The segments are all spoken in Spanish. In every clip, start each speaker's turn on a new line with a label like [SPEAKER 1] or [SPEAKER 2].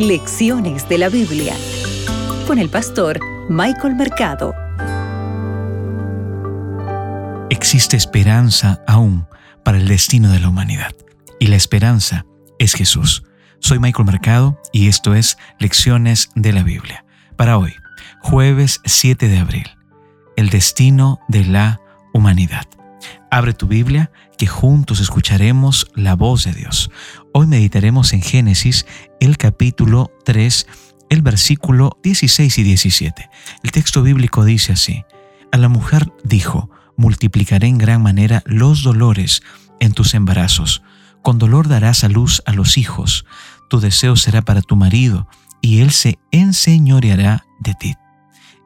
[SPEAKER 1] Lecciones de la Biblia con el pastor Michael Mercado.
[SPEAKER 2] Existe esperanza aún para el destino de la humanidad y la esperanza es Jesús. Soy Michael Mercado y esto es Lecciones de la Biblia. Para hoy, jueves 7 de abril, el destino de la humanidad. Abre tu Biblia que juntos escucharemos la voz de Dios. Hoy meditaremos en Génesis el capítulo 3, el versículo 16 y 17. El texto bíblico dice así, a la mujer dijo, multiplicaré en gran manera los dolores en tus embarazos, con dolor darás a luz a los hijos, tu deseo será para tu marido, y él se enseñoreará de ti.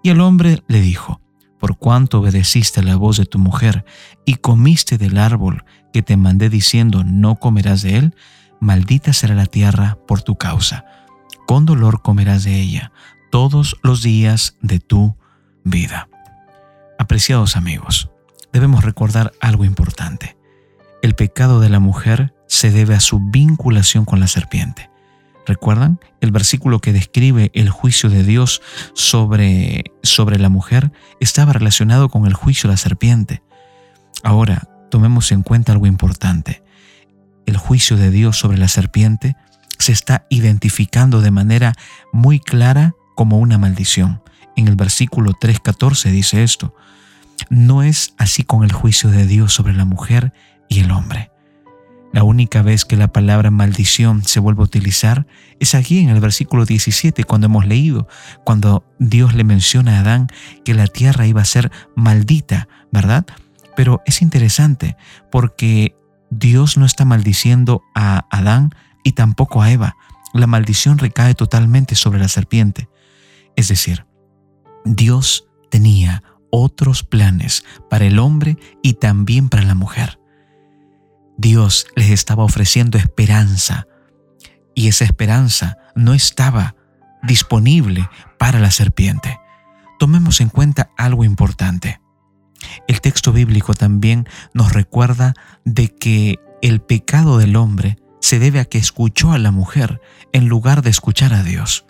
[SPEAKER 2] Y el hombre le dijo, por cuanto obedeciste la voz de tu mujer y comiste del árbol que te mandé diciendo no comerás de él, maldita será la tierra por tu causa. Con dolor comerás de ella todos los días de tu vida. Apreciados amigos, debemos recordar algo importante. El pecado de la mujer se debe a su vinculación con la serpiente. ¿Recuerdan? El versículo que describe el juicio de Dios sobre, sobre la mujer estaba relacionado con el juicio de la serpiente. Ahora, tomemos en cuenta algo importante. El juicio de Dios sobre la serpiente se está identificando de manera muy clara como una maldición. En el versículo 3.14 dice esto, no es así con el juicio de Dios sobre la mujer y el hombre. La única vez que la palabra maldición se vuelve a utilizar es aquí en el versículo 17, cuando hemos leído, cuando Dios le menciona a Adán que la tierra iba a ser maldita, ¿verdad? Pero es interesante porque Dios no está maldiciendo a Adán y tampoco a Eva. La maldición recae totalmente sobre la serpiente. Es decir, Dios tenía otros planes para el hombre y también para la mujer. Dios les estaba ofreciendo esperanza y esa esperanza no estaba disponible para la serpiente. Tomemos en cuenta algo importante. El texto bíblico también nos recuerda de que el pecado del hombre se debe a que escuchó a la mujer en lugar de escuchar a Dios.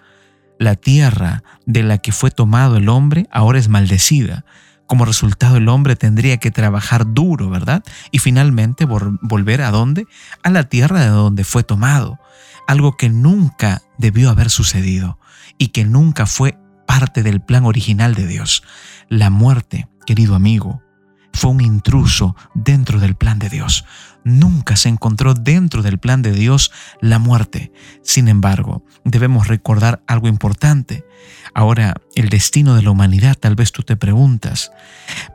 [SPEAKER 2] La tierra de la que fue tomado el hombre ahora es maldecida como resultado el hombre tendría que trabajar duro, ¿verdad? Y finalmente volver a dónde? A la tierra de donde fue tomado. Algo que nunca debió haber sucedido y que nunca fue parte del plan original de Dios. La muerte, querido amigo, fue un intruso dentro del plan de Dios. Nunca se encontró dentro del plan de Dios la muerte. Sin embargo, debemos recordar algo importante. Ahora, el destino de la humanidad, tal vez tú te preguntas,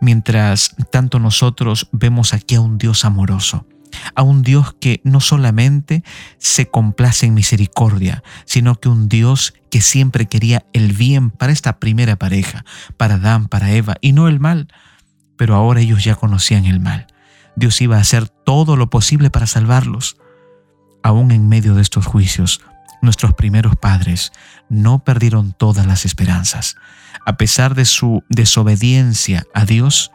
[SPEAKER 2] mientras tanto nosotros vemos aquí a un Dios amoroso, a un Dios que no solamente se complace en misericordia, sino que un Dios que siempre quería el bien para esta primera pareja, para Adán, para Eva, y no el mal. Pero ahora ellos ya conocían el mal. Dios iba a hacer todo lo posible para salvarlos. Aún en medio de estos juicios, nuestros primeros padres no perdieron todas las esperanzas. A pesar de su desobediencia a Dios,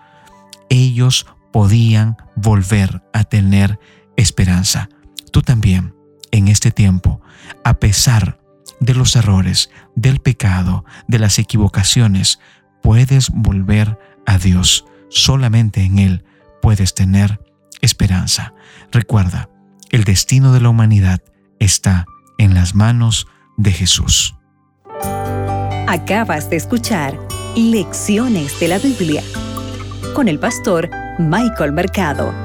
[SPEAKER 2] ellos podían volver a tener esperanza. Tú también, en este tiempo, a pesar de los errores, del pecado, de las equivocaciones, puedes volver a Dios. Solamente en Él puedes tener esperanza. Recuerda, el destino de la humanidad está en las manos de Jesús.
[SPEAKER 1] Acabas de escuchar Lecciones de la Biblia con el pastor Michael Mercado.